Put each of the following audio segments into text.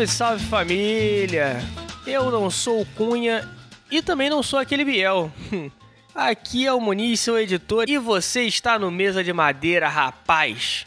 Salve, salve família! Eu não sou o Cunha e também não sou aquele Biel. Aqui é o Muniz, seu editor, e você está no Mesa de Madeira, rapaz!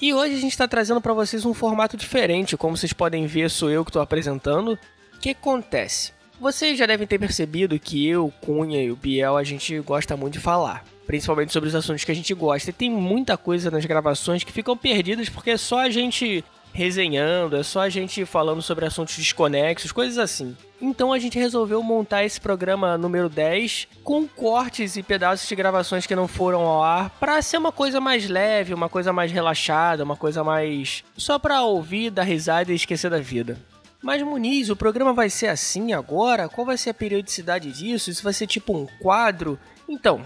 E hoje a gente está trazendo para vocês um formato diferente, como vocês podem ver, sou eu que estou apresentando. O que acontece? Vocês já devem ter percebido que eu, Cunha e o Biel, a gente gosta muito de falar. Principalmente sobre os assuntos que a gente gosta. E tem muita coisa nas gravações que ficam perdidas porque só a gente resenhando, é só a gente falando sobre assuntos desconexos, coisas assim. Então a gente resolveu montar esse programa número 10 com cortes e pedaços de gravações que não foram ao ar para ser uma coisa mais leve, uma coisa mais relaxada, uma coisa mais só para ouvir, dar risada e esquecer da vida. Mas Muniz, o programa vai ser assim agora? Qual vai ser a periodicidade disso? Isso vai ser tipo um quadro? Então,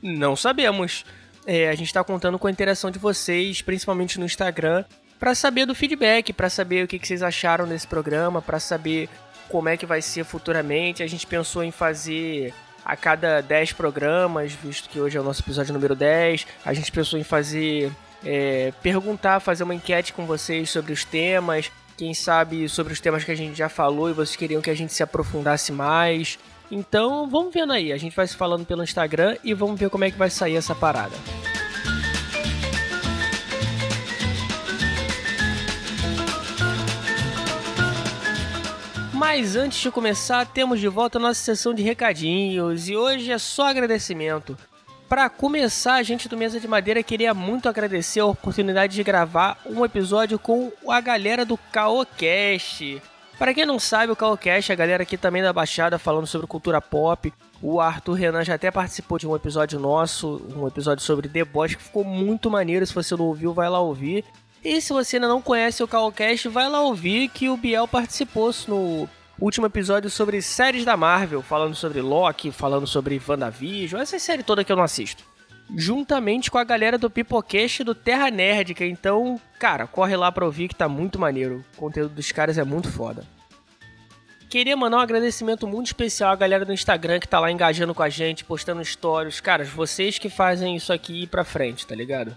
não sabemos. É, a gente está contando com a interação de vocês, principalmente no Instagram, para saber do feedback, para saber o que, que vocês acharam desse programa, para saber como é que vai ser futuramente. A gente pensou em fazer a cada 10 programas, visto que hoje é o nosso episódio número 10. A gente pensou em fazer. É, perguntar, fazer uma enquete com vocês sobre os temas. Quem sabe sobre os temas que a gente já falou e vocês queriam que a gente se aprofundasse mais. Então vamos vendo aí. A gente vai se falando pelo Instagram e vamos ver como é que vai sair essa parada. Mas antes de começar, temos de volta a nossa sessão de recadinhos e hoje é só agradecimento. Para começar, a gente do Mesa de Madeira queria muito agradecer a oportunidade de gravar um episódio com a galera do Caocast. Para quem não sabe, o Caocast, a galera aqui também da Baixada falando sobre cultura pop. O Arthur Renan já até participou de um episódio nosso, um episódio sobre deboche, que ficou muito maneiro. Se você não ouviu, vai lá ouvir. E se você ainda não conhece o Calcast, vai lá ouvir que o Biel participou no último episódio sobre séries da Marvel, falando sobre Loki, falando sobre WandaVision, essa série toda que eu não assisto. Juntamente com a galera do Pipocast do Terra Nerdica, então, cara, corre lá pra ouvir que tá muito maneiro. O conteúdo dos caras é muito foda. Queria mandar um agradecimento muito especial à galera do Instagram que tá lá engajando com a gente, postando stories. Caras, vocês que fazem isso aqui ir pra frente, tá ligado?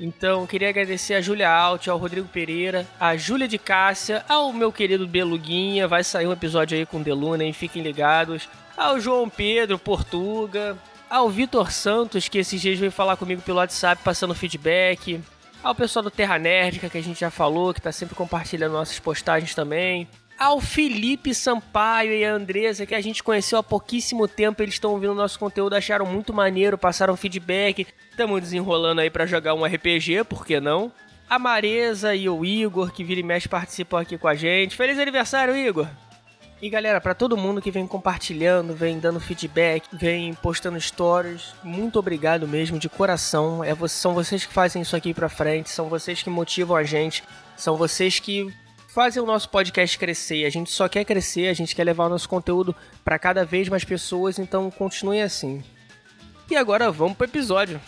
Então, queria agradecer a Júlia Alt, ao Rodrigo Pereira, a Júlia de Cássia, ao meu querido Beluguinha, vai sair um episódio aí com Deluna, hein? Fiquem ligados. Ao João Pedro Portuga, ao Vitor Santos, que esses dias veio falar comigo pelo WhatsApp, passando feedback. Ao pessoal do Terra Nerdica, que a gente já falou, que tá sempre compartilhando nossas postagens também ao Felipe Sampaio e a Andresa, que a gente conheceu há pouquíssimo tempo, eles estão ouvindo nosso conteúdo, acharam muito maneiro, passaram feedback, estamos desenrolando aí para jogar um RPG, por que não? A Maresa e o Igor, que vira e mexe, participam aqui com a gente. Feliz aniversário, Igor! E galera, para todo mundo que vem compartilhando, vem dando feedback, vem postando stories, muito obrigado mesmo, de coração. É, são vocês que fazem isso aqui pra frente, são vocês que motivam a gente, são vocês que fazem o nosso podcast crescer. A gente só quer crescer, a gente quer levar o nosso conteúdo para cada vez mais pessoas, então continue assim. E agora vamos pro episódio.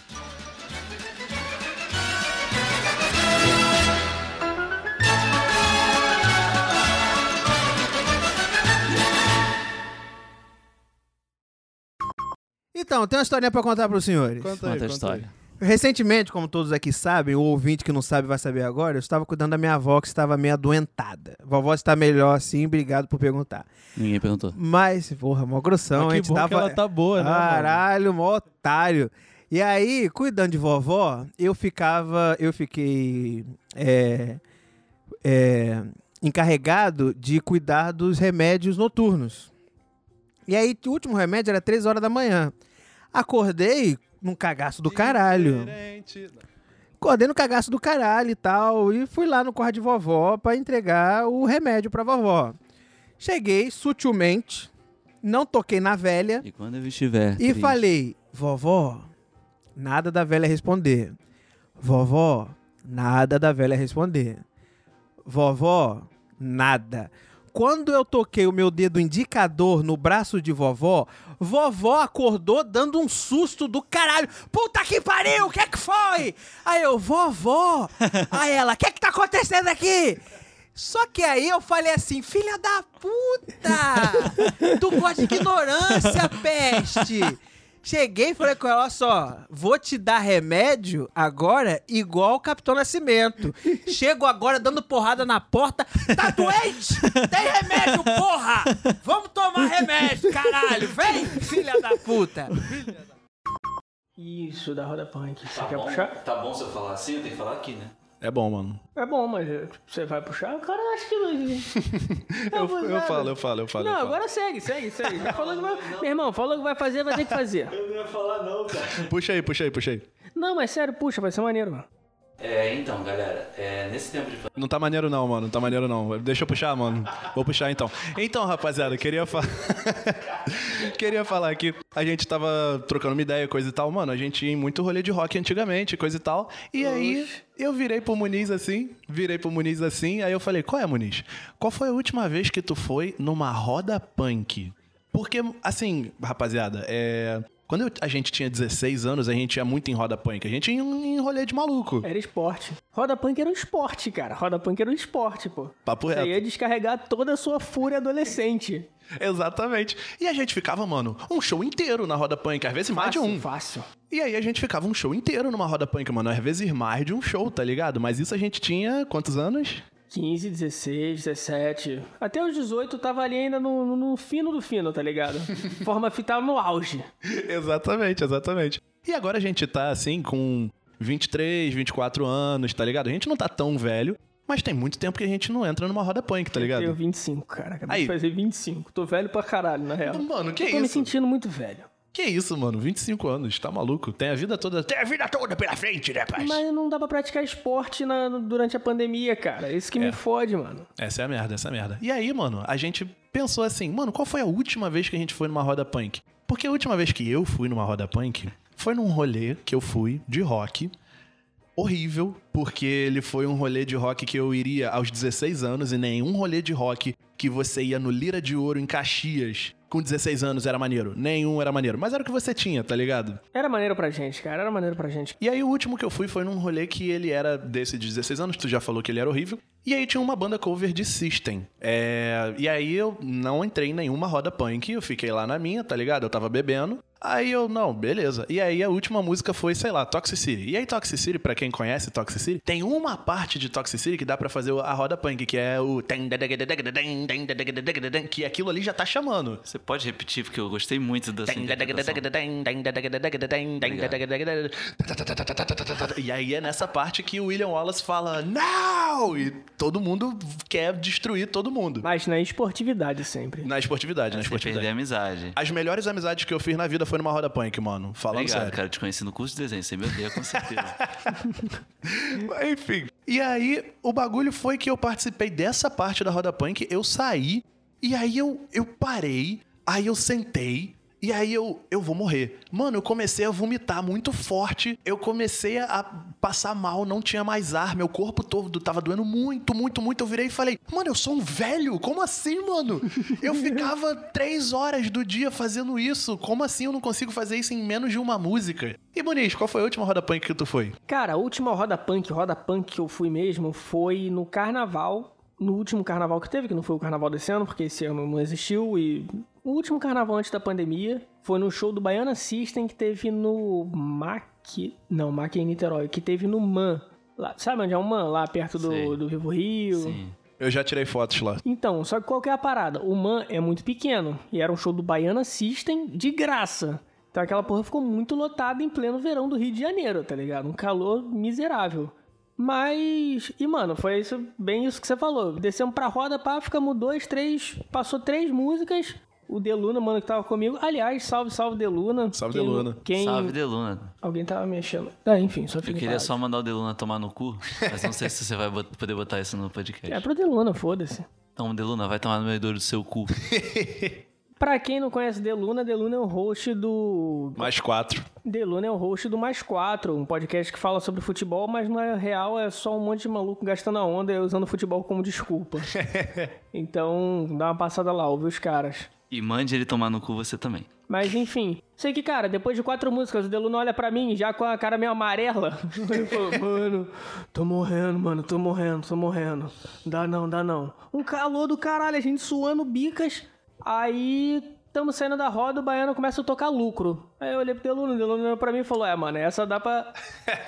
Então, tem uma historinha para contar para os senhores. Conta, aí, Conta a conta história. aí. Recentemente, como todos aqui sabem, o ouvinte que não sabe vai saber agora, eu estava cuidando da minha avó que estava meio adoentada. Vovó está melhor sim, obrigado por perguntar. Ninguém perguntou. Mas, porra, mó grossão, Mas a que gente bom dava... que ela tá boa, né? Caralho, mó otário. E aí, cuidando de vovó, eu ficava, eu fiquei é, é, encarregado de cuidar dos remédios noturnos. E aí, o último remédio era 3 horas da manhã. Acordei num cagaço do caralho. Acordei no cagaço do caralho e tal. E fui lá no quarto de vovó pra entregar o remédio pra vovó. Cheguei sutilmente, não toquei na velha E quando eu estiver. e triste, falei: Vovó, nada da velha responder. Vovó, nada da velha responder. Vovó, nada. Quando eu toquei o meu dedo indicador no braço de vovó, vovó acordou dando um susto do caralho. Puta que pariu! o que é que foi? Aí eu, vovó. Aí ela, o que é que tá acontecendo aqui? Só que aí eu falei assim, filha da puta! Tu gosta de ignorância, peste! Cheguei e falei com ela, olha só, vou te dar remédio agora igual o Capitão Nascimento. Chego agora dando porrada na porta. Tá doente? Tem remédio, porra! Vamos tomar remédio, caralho! Vem, filha da puta! Isso, da roda punk. Você Tá quer bom, puxar? tá bom se eu falar assim? Eu tenho que falar aqui, né? É bom, mano. É bom, mas eh, você vai puxar? Cara, acho que não. Eu, eu falo, eu falo, eu falo. Não, eu falo. agora segue, segue, segue. Já falou que vai... Meu irmão, falou que vai fazer, vai ter que fazer. Eu não ia falar não, cara. Puxa aí, puxa aí, puxa aí. Não, mas sério, puxa, vai ser maneiro, mano. É, então, galera, é, nesse tempo de Não tá maneiro não, mano. Não tá maneiro não. Deixa eu puxar, mano. Vou puxar então. Então, rapaziada, queria falar. queria falar aqui. A gente tava trocando uma ideia, coisa e tal. Mano, a gente ia em muito rolê de rock antigamente, coisa e tal. E aí, eu virei pro Muniz assim. Virei pro Muniz assim. Aí eu falei: Qual é, Muniz? Qual foi a última vez que tu foi numa roda punk? Porque, assim, rapaziada, é. Quando eu- a gente tinha 16 anos, a gente ia muito em roda punk. A gente ia em, em rolê de maluco. Era esporte. Roda punk era um esporte, cara. Roda punk era um esporte, pô. Papo Você reto. ia descarregar toda a sua fúria adolescente. Exatamente. E a gente ficava, mano, um show inteiro na roda punk, às vezes mais de Fácil, um. fácil. E aí a gente ficava um show inteiro numa roda punk, mano, às vezes mais de um show, tá ligado? Mas isso a gente tinha quantos anos? 15, 16, 17. Até os 18 tava ali ainda no, no- no fino do fino, tá ligado? Forma fital no auge. exatamente, exatamente. E agora a gente tá assim com 23, 24 anos, tá ligado? A gente não tá tão velho, mas tem muito tempo que a gente não entra numa roda punk, tá Eu tenho ligado? 25, cara. Acabei Aí. de fazer 25. Tô velho pra caralho, na real. Mano, que Eu tô me isso? sentindo muito velho. Que isso, mano? 25 anos, tá maluco? Tem a vida toda. Tem a vida toda pela frente, né, pai? Mas não dá pra praticar esporte na- durante a pandemia, cara. Isso que É. me fode, mano. Essa é a merda, essa é a merda. E aí, mano, a gente pensou assim, mano, qual foi a última vez que a gente foi numa roda punk? Porque a última vez que eu fui numa roda punk foi num rolê que eu fui de rock. Horrível, porque ele foi um rolê de rock que eu iria aos 16 anos e nenhum rolê de rock que você ia no Lira de Ouro em Caxias com 16 anos era maneiro. Nenhum era maneiro. Mas era o que você tinha, tá ligado? Era maneiro pra gente, cara. Era maneiro pra gente. E aí o último que eu fui foi num rolê que ele era desse de 16 anos, tu já falou que ele era horrível. E aí tinha uma banda cover de System. É, E aí eu não entrei em nenhuma roda punk, eu fiquei lá na minha, tá ligado? Eu tava bebendo. Aí eu, não, beleza. E aí a última música foi, sei lá, Toxicity. E aí Toxicity, pra quem conhece Toxicity, tem uma parte de Toxicity que dá pra fazer a roda punk, que é o... Que aquilo ali já tá chamando. Você pode repetir, porque eu gostei muito dessa. E aí é nessa parte que o William Wallace fala não! E todo mundo quer destruir todo mundo. Mas na esportividade sempre. Na esportividade, na Sem perder a esportividade. amizade. As melhores amizades que eu fiz na vida foi numa roda punk, mano. Falando Obrigado, sério. cara. Eu te conheci no curso de desenho. Você me odeia, com certeza. Mas, Enfim. E aí, o bagulho foi que eu participei dessa parte da roda punk, eu saí, e aí eu, eu parei, aí eu sentei, e aí eu, eu vou morrer. Mano, eu comecei a vomitar muito forte, eu comecei a passar mal, não tinha mais ar, meu corpo todo tava doendo muito, muito, muito. Eu virei e falei, mano, eu sou um velho? Como assim, mano? Eu ficava três horas do dia fazendo isso, como assim eu não consigo fazer isso em menos de uma música? E, Muniz, qual foi a última roda punk que tu foi? Cara, a última roda punk, roda punk que eu fui mesmo foi no carnaval. No último carnaval que teve, que não foi o carnaval desse ano, porque esse ano não existiu. E o último carnaval antes da pandemia foi no show do Baiana System que teve no MAC. Não, MAC em Niterói, que teve no MAN. Lá, sabe onde é o MAN? Lá perto do, do Vivo Rio. Sim. Eu já tirei fotos lá. Então, só que qual que é a parada? O MAN é muito pequeno e era um show do Baiana System de graça. Então aquela porra ficou muito lotada em pleno verão do Rio de Janeiro, tá ligado? Um calor miserável. Mas. E, mano, foi isso, bem isso que você falou. Descemos pra roda, pá, ficamos dois, três. Passou três músicas. O Deluna, mano, que tava comigo. Aliás, salve, salve Deluna. Salve, Quem- Deluna. Quem... Salve, Deluna. Alguém tava mexendo. Ah, enfim, só Eu fica em queria paz. só mandar o Deluna tomar no cu, mas não sei se você vai bot- poder botar isso no podcast. É pro Deluna, foda-se. Então, Deluna, vai tomar no meio do seu cu. Pra quem não conhece Deluna, Deluna é o host do Mais quatro. Deluna é o host do Mais Quatro, um podcast que fala sobre futebol, mas não é real, é só um monte de maluco gastando a onda e usando futebol como desculpa. então, dá uma passada lá, ouve os caras. E mande ele tomar no cu você também. Mas enfim, sei que, cara, depois de quatro músicas, o Deluno olha pra mim já com a cara meio amarela. Ele falou, mano, tô morrendo, mano, tô morrendo, tô morrendo. Dá não, dá não. Um calor do caralho, a gente suando bicas. Aí, tamo saindo da roda, o baiano começa a tocar lucro. Aí eu olhei pro Deluno, o Deluno olhou pra mim e falou, é, mano, essa dá pra...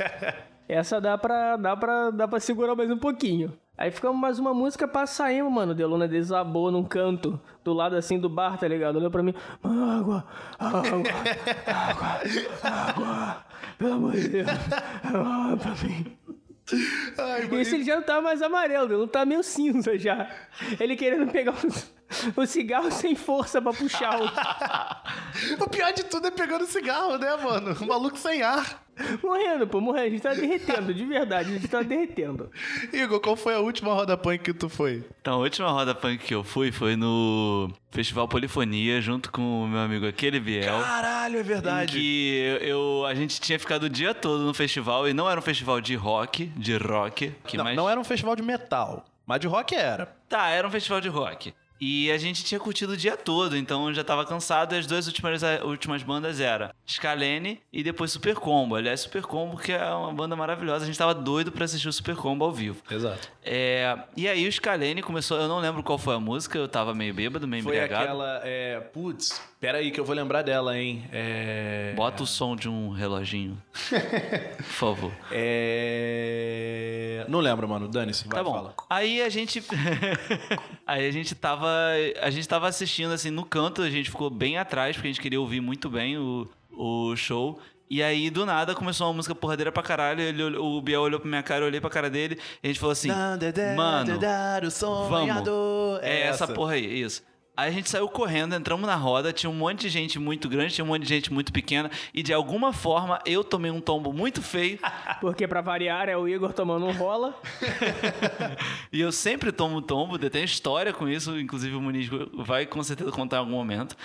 essa dá pra, dá pra, dá pra segurar mais um pouquinho. Aí ficamos mais uma música pra sairmos, mano. O Deluna desabou num canto, do lado assim do bar, tá ligado? Olhou pra mim, água, água, água, água, pelo amor de Deus, água pra mim. Ai, esse ele já não tá mais amarelo, ele tá meio cinza já. Ele querendo pegar o, o cigarro sem força pra puxar o. O pior de tudo é pegando cigarro, né, mano? O maluco sem ar. Morrendo, pô, morrendo. A gente tá derretendo, de verdade, a gente tá derretendo. Igor, qual foi a última roda punk que tu foi? Então, a última roda punk que eu fui foi no Festival Polifonia, junto com o meu amigo Aquele Biel. Caralho, é Em verdade. que eu, eu- a gente tinha ficado o dia todo no festival e não era um festival de rock, de rock. Que Não, mais... não era um festival de metal, mas de rock era. Tá, era um festival de rock. E a gente tinha curtido o dia todo, então eu já tava cansado. E as duas últimas, últimas bandas eram Scalene e depois Super Combo. Aliás, Super Combo, que é uma banda maravilhosa. A gente tava doido pra assistir o Super Combo ao vivo. Exato. É, e aí o Scalene começou, eu não lembro qual foi a música, eu tava meio bêbado, meio Foi embriagado. aquela. É, putz, pera aí que eu vou lembrar dela, hein? É. Bota o som de um reloginho. Por favor. É. Não lembro, mano. Dane-se. Vai, Tá bom. fala. Aí a gente. aí a gente tava. A gente tava assistindo assim no canto, a gente ficou bem atrás, porque a gente queria ouvir muito bem o, o show. E aí, do nada, começou uma música porradeira pra caralho. Ele, o Biel olhou pra minha cara, eu olhei pra cara dele. E a gente falou assim: Mano, vamos. É essa porra aí, isso. Aí a gente saiu correndo, entramos na roda, tinha um monte de gente muito grande, tinha um monte de gente muito pequena, e de alguma forma eu tomei um tombo muito feio, Porque pra variar é o Igor tomando um rola. e eu sempre tomo tombo, tenho história com isso, inclusive o Muniz vai com certeza contar em algum momento.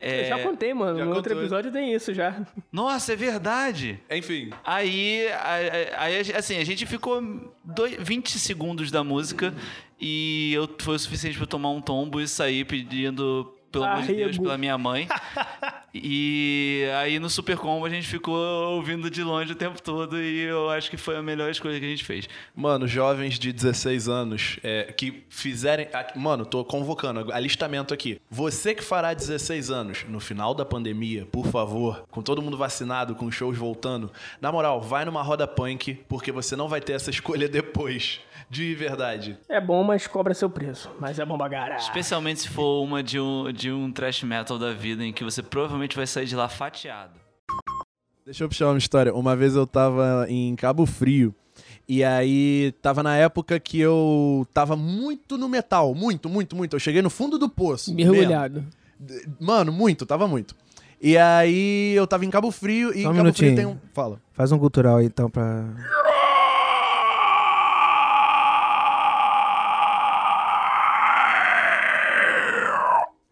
É, Eu já contei, mano. já no outro episódio tem isso já. Nossa, é verdade! Enfim. Aí, aí, aí, assim, a gente ficou dois, 20 segundos da música e eu, foi o suficiente eu tomar um tombo e sair pedindo, pelo amor de Deus, pela minha mãe. e aí no Super Combo a gente ficou ouvindo de longe o tempo todo e eu acho que foi a melhor escolha que a gente fez. Mano, jovens de 16 anos é, que fizerem. Mano, tô convocando, alistamento aqui. Você que fará 16 anos no final da pandemia, por favor, com todo mundo vacinado, com shows voltando, na moral, vai numa roda punk, porque você não vai ter essa escolha depois. De verdade. É bom, mas cobra seu preço. Mas é bom bagará. Especialmente se for uma de um, de um trash metal da vida em que você provavelmente vai sair de lá fatiado. Deixa eu puxar uma história. Uma vez eu tava em Cabo Frio. E aí, tava na época que eu tava muito no metal. Muito, muito, muito. Eu cheguei no fundo do poço. mesmo. Mergulhado. D- Mano, muito, tava muito. E aí, eu tava em Cabo Frio e Só um Cabo Frio minutinho. tem um. Fala. Faz um cultural aí, então, pra.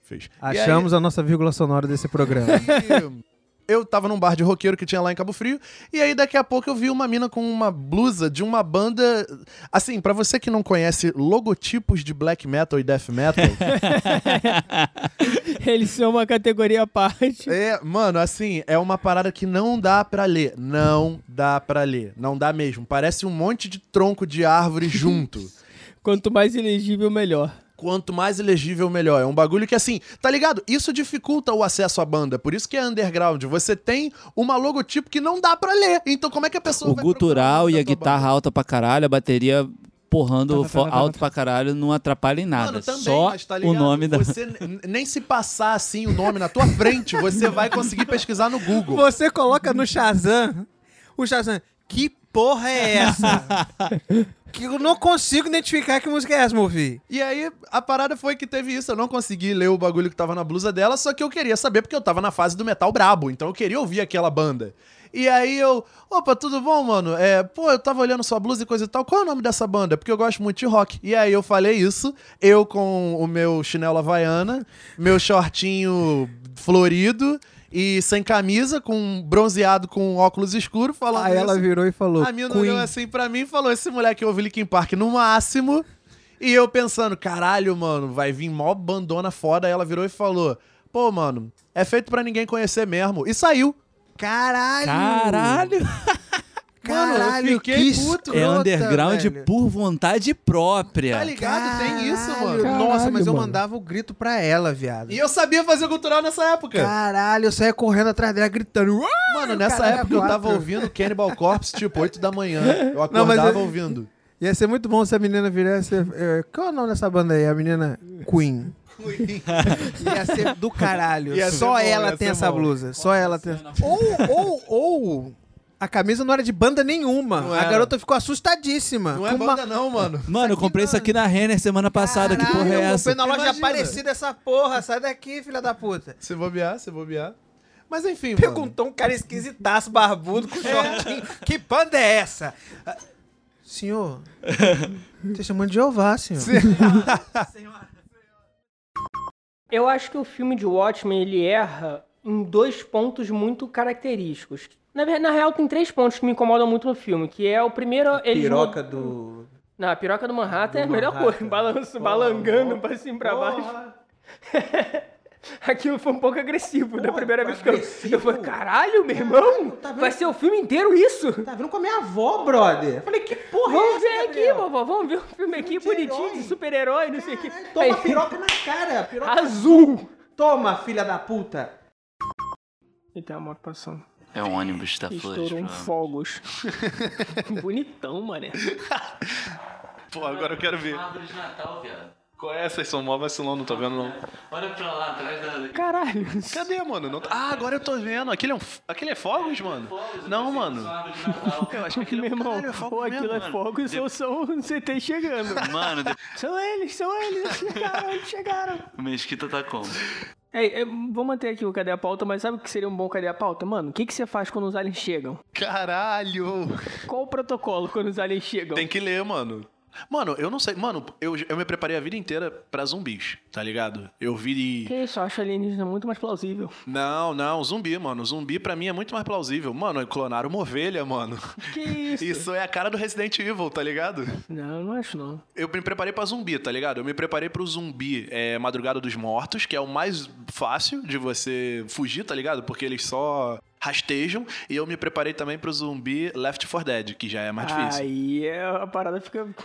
Fez. Achamos a nossa vírgula sonora desse programa. Aí, eu tava num bar de roqueiro que tinha lá em Cabo Frio. E aí, daqui a pouco, eu vi uma mina com uma blusa de uma banda. Assim, pra você que não conhece logotipos de black metal e death metal. Eles são uma categoria à parte. É, mano, assim, é uma parada que não dá pra ler. Não dá pra ler. Não dá mesmo. Parece um monte de tronco de árvore junto. Quanto mais elegível, melhor. Quanto mais elegível, melhor. É um bagulho que, assim, tá ligado? Isso dificulta o acesso à banda. Por isso que é underground. Você tem uma logotipo que não dá pra ler. Então, como é que a pessoa O vai gutural e a guitarra banda? alta pra caralho, a bateria porrando Tá, tá, tá, tá, alto tá. pra caralho não atrapalha em nada. Mano, também, Só mas tá o ligado? nome da. Você nem se passar assim o nome na tua frente, você vai conseguir pesquisar no Google. Você coloca no Shazam, o Shazam, que porra é essa? que eu não consigo identificar que música é essa, meu. E aí, a parada foi que teve isso. Eu não consegui ler o bagulho que tava na blusa dela, só que eu queria saber porque eu tava na fase do metal brabo. Então eu queria ouvir aquela banda. E aí eu, opa, tudo bom, mano? É, pô, eu tava olhando sua blusa e coisa e tal. Qual é o nome dessa banda? Porque eu gosto muito de rock. E aí eu falei isso, eu com o meu chinelo havaiana, meu shortinho florido e sem camisa, com bronzeado com óculos escuros, falando Aí ela isso. virou e falou, A mina olhou assim pra mim e falou: esse moleque ouve Linkin Park no máximo. E eu pensando, caralho, mano, vai vir mó bandona foda. Aí ela virou e falou: pô, mano, é feito pra ninguém conhecer mesmo. E saiu. Caralho! Caralho! Caralho, eu fiquei que puto. É underground velho. por vontade própria. Tá ligado? Tem isso, Caralho, mano. Nossa, mas Caralho, eu mano. mandava o grito pra ela, viado. E eu sabia fazer cultural nessa época. Caralho, eu saía correndo atrás dela gritando. Mano, nessa Caralho, época eu tava ouvindo Cannibal Corpse, tipo, 8 da manhã. Eu Não, mas acordava eu- ouvindo. Ia ser muito bom se a menina virasse. é, qual é o nome dessa banda aí? A menina Queen. ia ser do caralho. Ia Só bom, ela tem essa bom. blusa. Só ela tem. Ou, ou, ou. A camisa não era de banda nenhuma. Não a era. garota ficou assustadíssima. Não é uma- banda não, mano. Mano, eu comprei isso aqui na Renner semana passada. que porra é Caralho, essa? Comprei na loja Imagina. parecida essa porra. Sai daqui, filha da puta. Se bobear, se bobear. Mas enfim, mano. Perguntou um cara esquisitaço, barbudo, com shortinho. Que banda é essa? Ah, Senhor, chamando de Jeová, senhor. Eu acho que o filme de Watchmen ele erra em dois pontos muito característicos. Na, na real, tem três pontos que me incomodam muito no filme, que é o primeiro... Eles Piroca do... Não, a piroca do Manhattan é a Do melhor Manhattan. coisa. Balanço, Porra, balangando porra. pra cima e pra baixo. Porra. Aquilo foi um pouco agressivo da primeira vez que eu... agressivo? Eu falei, caralho, meu irmão, tá vai ser o filme inteiro isso? Tá vindo com a minha avó, brother. Eu falei, que porra é Vamos essa, ver aqui, Gabriel? vovó, vamos ver o filme aqui de bonitinho, herói. de super-herói, não sei o que. Toma piroca na cara. Piroca... Azul! Toma, filha da puta. E tem a moto passando. É um ônibus da Flores. Estourou um provavelmente. fogos. Bonitão, mané. Pô, agora eu quero ver. Árvore de Natal, viado. Qual é essa? São mó vacilão, não tô vendo não. Olha pra lá, atrás da... Caralho. Cadê, mano? Não tá- Ah, agora eu tô vendo. Aquele é, um... aquele é fogos, mano? Não, mano. Eu acho que aquele Meu irmão, Caralho, é fogos ou aquilo é fogos ou são um CT chegando. Mano, de- São eles, são eles, eles chegaram, eles chegaram. o Mesquita tá como? Ei, é, vou manter aqui o Cadê a Pauta, mas sabe o que seria um bom Cadê a Pauta? Mano, o que, que você faz quando os aliens chegam? Caralho! Qual o protocolo quando os aliens chegam? Tem que ler, mano. Mano, eu não sei. Mano, eu, eu me preparei a vida inteira pra zumbis, tá ligado? Eu vi. Que isso, eu acho alienígena muito mais plausível. Não, não, zumbi, mano. Zumbi pra mim é muito mais plausível. Mano, clonaram uma ovelha, mano. Que isso? Isso é a cara do Resident Evil, tá ligado? Não, não acho não. Eu me preparei pra zumbi, tá ligado? Eu me preparei pro zumbi é, Madrugada dos Mortos, que é o mais fácil de você fugir, tá ligado? Porque eles só rastejam. E eu me preparei também pro zumbi Left 4 Dead, que já é mais difícil. Aí a parada fica.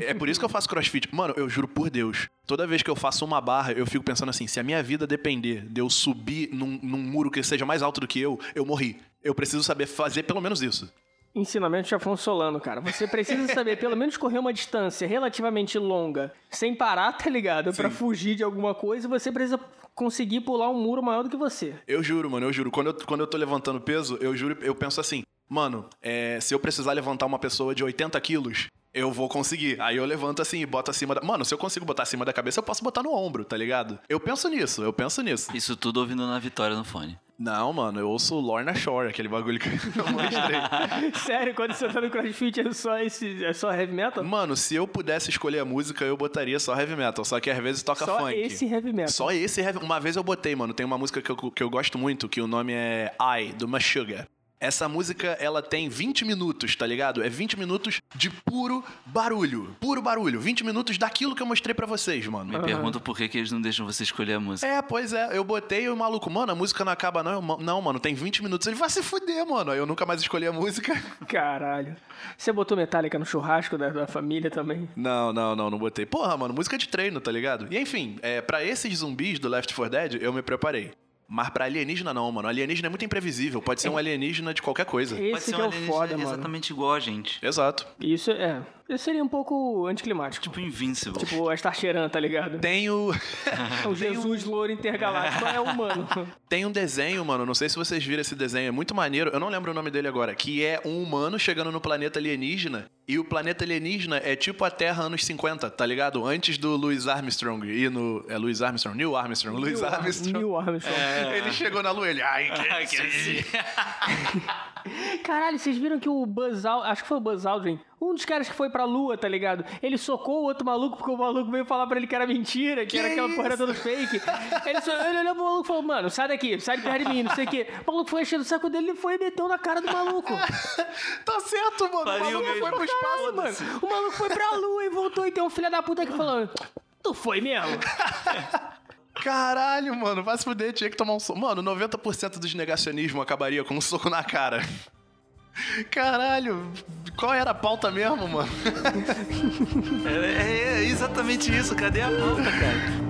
É por isso que eu faço crossfit. Mano, eu juro por Deus. Toda vez que eu faço uma barra, eu fico pensando assim: se a minha vida depender de eu subir num, num muro que seja mais alto do que eu, eu morri. Eu preciso saber fazer pelo menos isso. Ensinamento de Afonso Solano, cara. Você precisa saber pelo menos correr uma distância relativamente longa, sem parar, tá ligado? Pra fugir de alguma coisa, você precisa conseguir pular um muro maior do que você. Eu juro, mano, eu juro. Quando eu, quando eu tô levantando peso, eu juro, eu penso assim, mano, é, se eu precisar levantar uma pessoa de 80 quilos, eu vou conseguir. Aí eu levanto assim e boto acima da. Mano, se eu consigo botar acima da cabeça, eu posso botar no ombro, tá ligado? Eu penso nisso, eu penso nisso. Isso tudo ouvindo na Vitória no fone. Não, mano, eu ouço Lorna Shore, aquele bagulho que eu mostrei. Sério, quando você tá no crossfit é só, esse, é só heavy metal? Mano, se eu pudesse escolher a música, eu botaria só heavy metal. Só que às vezes toca só funk. esse heavy metal. Só esse heavy. Uma vez eu botei, mano. Tem uma música que eu, que eu gosto muito, que o nome é I, do Meshuggah. Essa música, ela tem 20 minutos, tá ligado? É 20 minutos de puro barulho. Puro barulho. 20 minutos daquilo que eu mostrei pra vocês, mano. Me pergunto por que, que eles não deixam você escolher a música. É, pois é. Eu botei e o maluco, mano, a música não acaba não. Eu, "Ma- não, mano, tem 20 minutos. Ele vai se fuder, mano. Aí eu nunca mais escolhi a música. Caralho. Você botou Metallica no churrasco da, da família também? Não, não, não, não botei. Porra, mano, música de treino, tá ligado? E enfim, é, para esses zumbis do Left 4 Dead, eu me preparei. Mas pra alienígena não, mano. Alienígena é muito imprevisível. Pode ser um alienígena de qualquer coisa. Pode Esse ser que um é o alienígena foda, mano. exatamente igual a gente. Exato. Isso é. Isso seria um pouco anticlimático. Tipo Invincible. Tipo a Star Sheeran, tá ligado? Tem o. É o Jesus louro intergaláctico, é humano. Tem um desenho, mano. Não sei se vocês viram esse desenho. É muito maneiro. Eu não lembro o nome dele agora. Que é um humano chegando no planeta alienígena. E o planeta alienígena é tipo a Terra anos 50, tá ligado? Antes do Louis Armstrong ir no. É Louis Armstrong? Neil Armstrong. Louis Neil Ar- Armstrong. Neil Armstrong. Ele chegou na lua, ele. Ai, que. Caralho, vocês viram que o Buzz Aldrin, acho que foi o Buzz Aldrin, um dos caras que foi pra lua, tá ligado? Ele socou o outro maluco porque o maluco veio falar pra ele que era mentira, que, era aquela porra era toda fake. Ele, só, ele olhou pro maluco e falou, mano, sai daqui, sai de perto de mim, não sei o quê. O maluco foi enchendo o saco dele, ele foi e meteu na cara do maluco. Tá certo, mano. Faria o maluco foi mesmo. pro espaço, mano. O maluco foi pra lua e voltou e tem um filho da puta que falou, tu foi mesmo? Caralho, mano, vai se fuder, tinha que tomar um soco. Mano, 90% dos negacionismo acabaria com um soco na cara. Caralho, qual era a pauta mesmo, mano? É, é exatamente isso, cadê a pauta, cara?